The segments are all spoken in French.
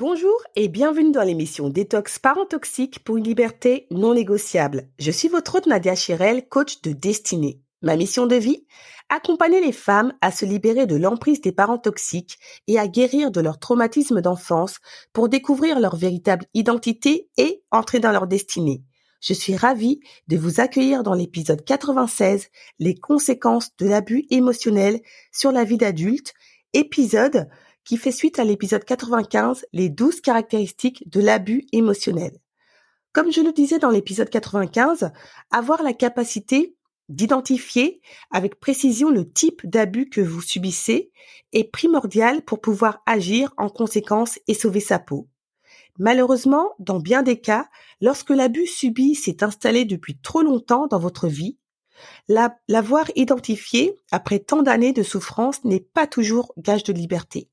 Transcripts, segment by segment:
Bonjour et bienvenue dans l'émission Détox Parents Toxiques pour une liberté non négociable. Je suis votre hôte Nadia Chirel, coach de destinée. Ma mission de vie Accompagner les femmes à se libérer de l'emprise des parents toxiques et à guérir de leur traumatisme d'enfance pour découvrir leur véritable identité et entrer dans leur destinée. Je suis ravie de vous accueillir dans l'épisode 96, les conséquences de l'abus émotionnel sur la vie d'adulte, épisode qui fait suite à l'épisode 95, les 12 caractéristiques de l'abus émotionnel. Comme je le disais dans l'épisode 95, avoir la capacité d'identifier avec précision le type d'abus que vous subissez est primordial pour pouvoir agir en conséquence et sauver sa peau. Malheureusement, dans bien des cas, lorsque l'abus subi s'est installé depuis trop longtemps dans votre vie, l'avoir identifié après tant d'années de souffrance n'est pas toujours gage de liberté.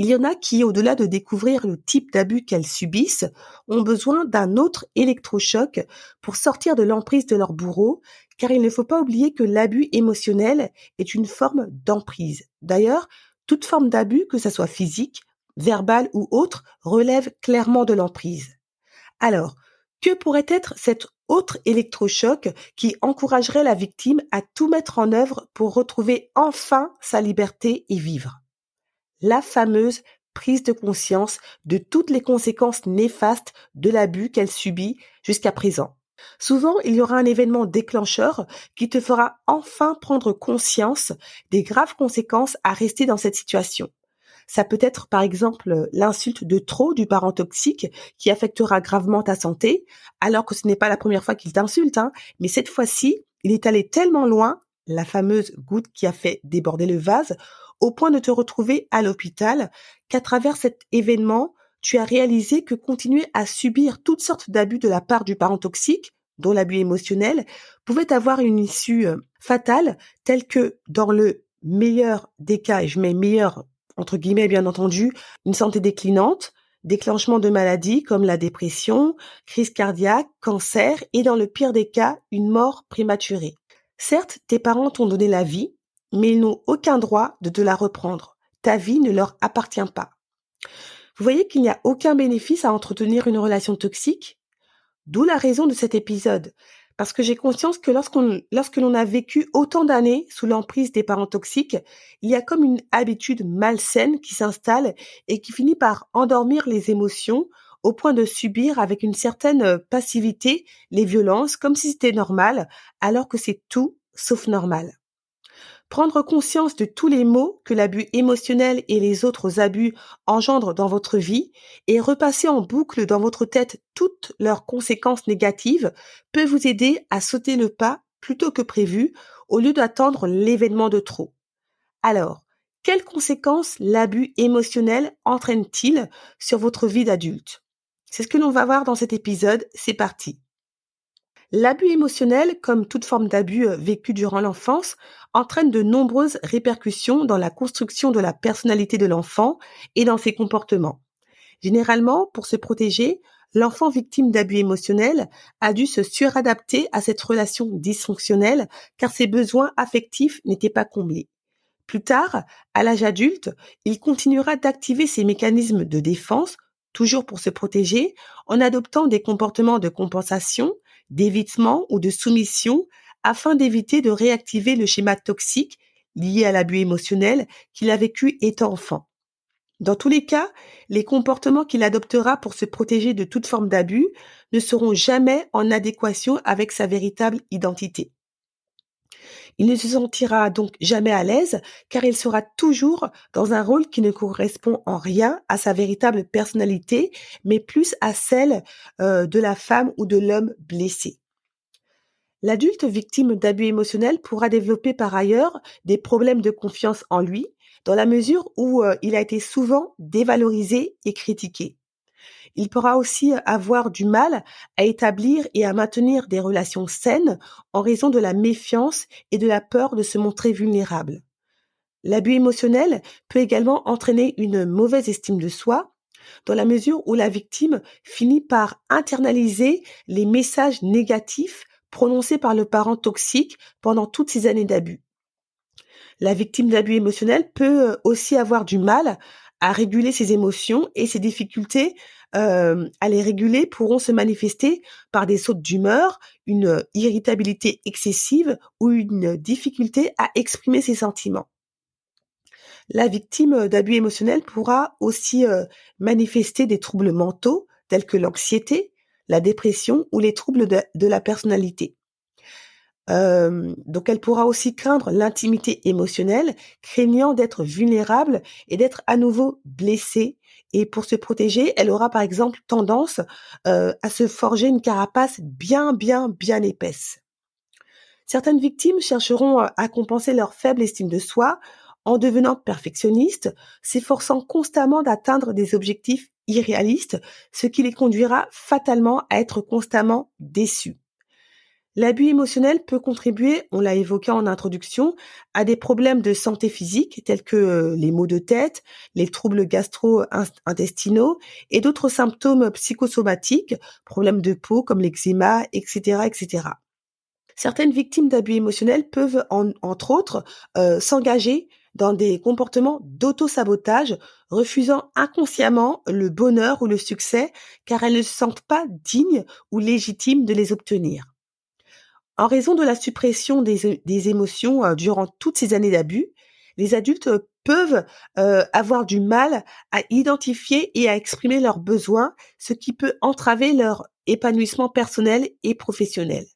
Il y en a qui, au-delà de découvrir le type d'abus qu'elles subissent, ont besoin d'un autre électrochoc pour sortir de l'emprise de leur bourreau, car il ne faut pas oublier que l'abus émotionnel est une forme d'emprise. D'ailleurs, toute forme d'abus, que ce soit physique, verbal ou autre, relève clairement de l'emprise. Alors, que pourrait être cet autre électrochoc qui encouragerait la victime à tout mettre en œuvre pour retrouver enfin sa liberté et vivre? La fameuse prise de conscience de toutes les conséquences néfastes de l'abus qu'elle subit jusqu'à présent. Souvent, il y aura un événement déclencheur qui te fera enfin prendre conscience des graves conséquences à rester dans cette situation. Ça peut être par exemple l'insulte de trop du parent toxique qui affectera gravement ta santé, alors que ce n'est pas la première fois qu'il t'insulte, hein, mais cette fois-ci, il est allé tellement loin, la fameuse goutte qui a fait déborder le vase, au point de te retrouver à l'hôpital, qu'à travers cet événement, tu as réalisé que continuer à subir toutes sortes d'abus de la part du parent toxique, dont l'abus émotionnel, pouvait avoir une issue euh, fatale, telle que dans le meilleur des cas, et je mets meilleur entre guillemets bien entendu, une santé déclinante, déclenchement de maladies comme la dépression, crise cardiaque, cancer et dans le pire des cas, une mort prématurée. Certes, tes parents t'ont donné la vie, mais ils n'ont aucun droit de te la reprendre. Ta vie ne leur appartient pas. Vous voyez qu'il n'y a aucun bénéfice à entretenir une relation toxique? D'où la raison de cet épisode. Parce que j'ai conscience que lorsqu'on, lorsque l'on a vécu autant d'années sous l'emprise des parents toxiques, il y a comme une habitude malsaine qui s'installe et qui finit par endormir les émotions au point de subir avec une certaine passivité les violences comme si c'était normal, alors que c'est tout sauf normal. Prendre conscience de tous les maux que l'abus émotionnel et les autres abus engendrent dans votre vie et repasser en boucle dans votre tête toutes leurs conséquences négatives peut vous aider à sauter le pas plutôt que prévu au lieu d'attendre l'événement de trop. Alors, quelles conséquences l'abus émotionnel entraîne-t-il sur votre vie d'adulte? C'est ce que l'on va voir dans cet épisode, c'est parti. L'abus émotionnel, comme toute forme d'abus euh, vécu durant l'enfance, entraîne de nombreuses répercussions dans la construction de la personnalité de l'enfant et dans ses comportements. Généralement, pour se protéger, l'enfant victime d'abus émotionnels a dû se suradapter à cette relation dysfonctionnelle car ses besoins affectifs n'étaient pas comblés. Plus tard, à l'âge adulte, il continuera d'activer ses mécanismes de défense, toujours pour se protéger, en adoptant des comportements de compensation, d'évitement ou de soumission afin d'éviter de réactiver le schéma toxique liées à l'abus émotionnel qu'il a vécu étant enfant. Dans tous les cas, les comportements qu'il adoptera pour se protéger de toute forme d'abus ne seront jamais en adéquation avec sa véritable identité. Il ne se sentira donc jamais à l'aise car il sera toujours dans un rôle qui ne correspond en rien à sa véritable personnalité, mais plus à celle euh, de la femme ou de l'homme blessé. L'adulte victime d'abus émotionnels pourra développer par ailleurs des problèmes de confiance en lui, dans la mesure où euh, il a été souvent dévalorisé et critiqué. Il pourra aussi avoir du mal à établir et à maintenir des relations saines en raison de la méfiance et de la peur de se montrer vulnérable. L'abus émotionnel peut également entraîner une mauvaise estime de soi, dans la mesure où la victime finit par internaliser les messages négatifs prononcés par le parent toxique pendant toutes ces années d'abus. La victime d'abus émotionnels peut aussi avoir du mal à réguler ses émotions et ses difficultés euh, à les réguler pourront se manifester par des sautes d'humeur, une irritabilité excessive ou une difficulté à exprimer ses sentiments. La victime d'abus émotionnels pourra aussi euh, manifester des troubles mentaux tels que l'anxiété, la dépression ou les troubles de la personnalité. Euh, donc elle pourra aussi craindre l'intimité émotionnelle, craignant d'être vulnérable et d'être à nouveau blessée. Et pour se protéger, elle aura par exemple tendance euh, à se forger une carapace bien, bien, bien épaisse. Certaines victimes chercheront à compenser leur faible estime de soi en devenant perfectionnistes, s'efforçant constamment d'atteindre des objectifs irréalistes, ce qui les conduira fatalement à être constamment déçus. L'abus émotionnel peut contribuer, on l'a évoqué en introduction, à des problèmes de santé physique tels que euh, les maux de tête, les troubles gastro-intestinaux et d'autres symptômes psychosomatiques, problèmes de peau comme l'eczéma, etc., etc. Certaines victimes d'abus émotionnels peuvent, entre autres, euh, s'engager dans des comportements d'auto-sabotage, refusant inconsciemment le bonheur ou le succès car elles ne se sentent pas dignes ou légitimes de les obtenir. En raison de la suppression des, émotions euh, durant toutes ces années d'abus, les adultes euh, peuvent euh, avoir du mal à identifier et à exprimer leurs besoins, ce qui peut entraver leur épanouissement personnel et professionnel.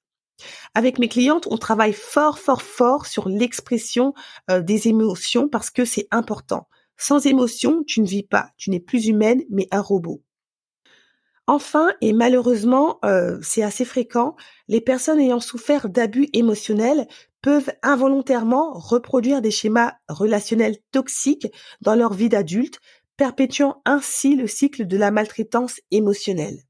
Avec mes clientes, on travaille fort, fort, fort sur l'expression des émotions parce que c'est important. Sans émotion, tu ne vis pas, tu n'es plus humaine, mais un robot. Enfin, et malheureusement, euh, c'est assez fréquent, les personnes ayant souffert d'abus émotionnels peuvent involontairement reproduire des schémas relationnels toxiques dans leur vie d'adulte, perpétuant ainsi le cycle de la maltraitance émotionnelle.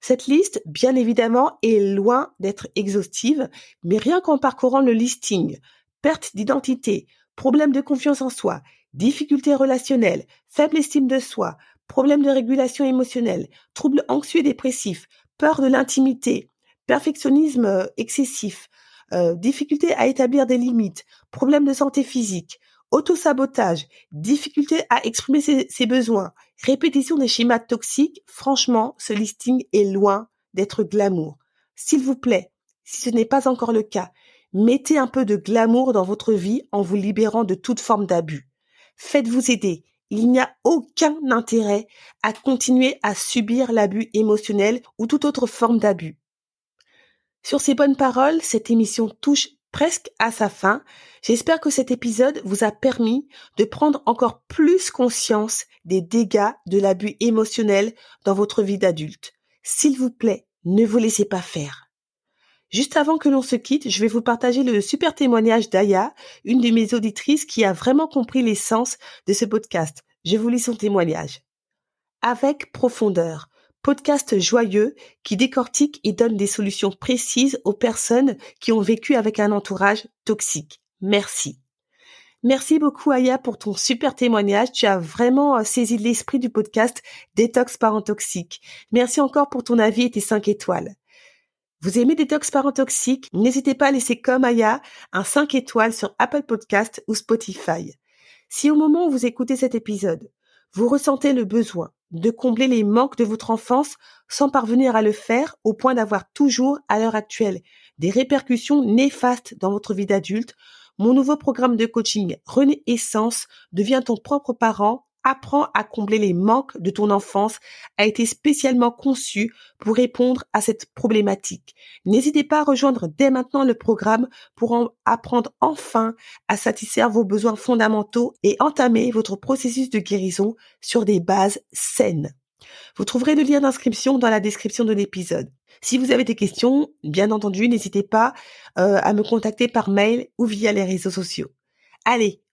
Cette liste, bien évidemment, est loin d'être exhaustive, mais rien qu'en parcourant le listing, perte d'identité, problème de confiance en soi, difficultés relationnelles, faible estime de soi, problèmes de régulation émotionnelle, troubles anxieux et dépressifs, peur de l'intimité, perfectionnisme euh, excessif, euh, difficulté à établir des limites, problèmes de santé physique, autosabotage, difficulté à exprimer ses, besoins, répétition des schémas toxiques, franchement, ce listing est loin d'être glamour. S'il vous plaît, si ce n'est pas encore le cas, mettez un peu de glamour dans votre vie en vous libérant de toute forme d'abus. Faites-vous aider, il n'y a aucun intérêt à continuer à subir l'abus émotionnel ou toute autre forme d'abus. Sur ces bonnes paroles, cette émission touche presque à sa fin. J'espère que cet épisode vous a permis de prendre encore plus conscience des dégâts de l'abus émotionnel dans votre vie d'adulte. S'il vous plaît, ne vous laissez pas faire. Juste avant que l'on se quitte, je vais vous partager le super témoignage d'Aya, une de mes auditrices qui a vraiment compris l'essence de ce podcast. Je vous lis son témoignage. Avec profondeur, podcast joyeux qui décortique et donne des solutions précises aux personnes qui ont vécu avec un entourage toxique. Merci. Merci beaucoup Aya pour ton super témoignage. Tu as vraiment euh, saisi l'esprit du podcast Détox parents toxiques. Merci encore pour ton avis et tes 5 étoiles. Vous aimez Détox Parents Toxiques N'hésitez pas à laisser comme Aya un 5 étoiles sur Apple Podcast ou Spotify. Si au moment où vous écoutez cet épisode, vous ressentez le besoin de combler les manques de votre enfance sans parvenir à le faire au point d'avoir toujours, à l'heure actuelle, des répercussions néfastes dans votre vie d'adulte, mon nouveau programme de coaching Renaissance devient ton propre parent Apprends à combler les manques de ton enfance a été spécialement conçu pour répondre à cette problématique. N'hésitez pas à rejoindre dès maintenant le programme pour apprendre enfin à satisfaire vos besoins fondamentaux et entamer votre processus de guérison sur des bases saines. Vous trouverez le lien d'inscription dans la description de l'épisode. Si vous avez des questions, bien entendu, n'hésitez pas euh, à me contacter par mail ou via les réseaux sociaux. Allez,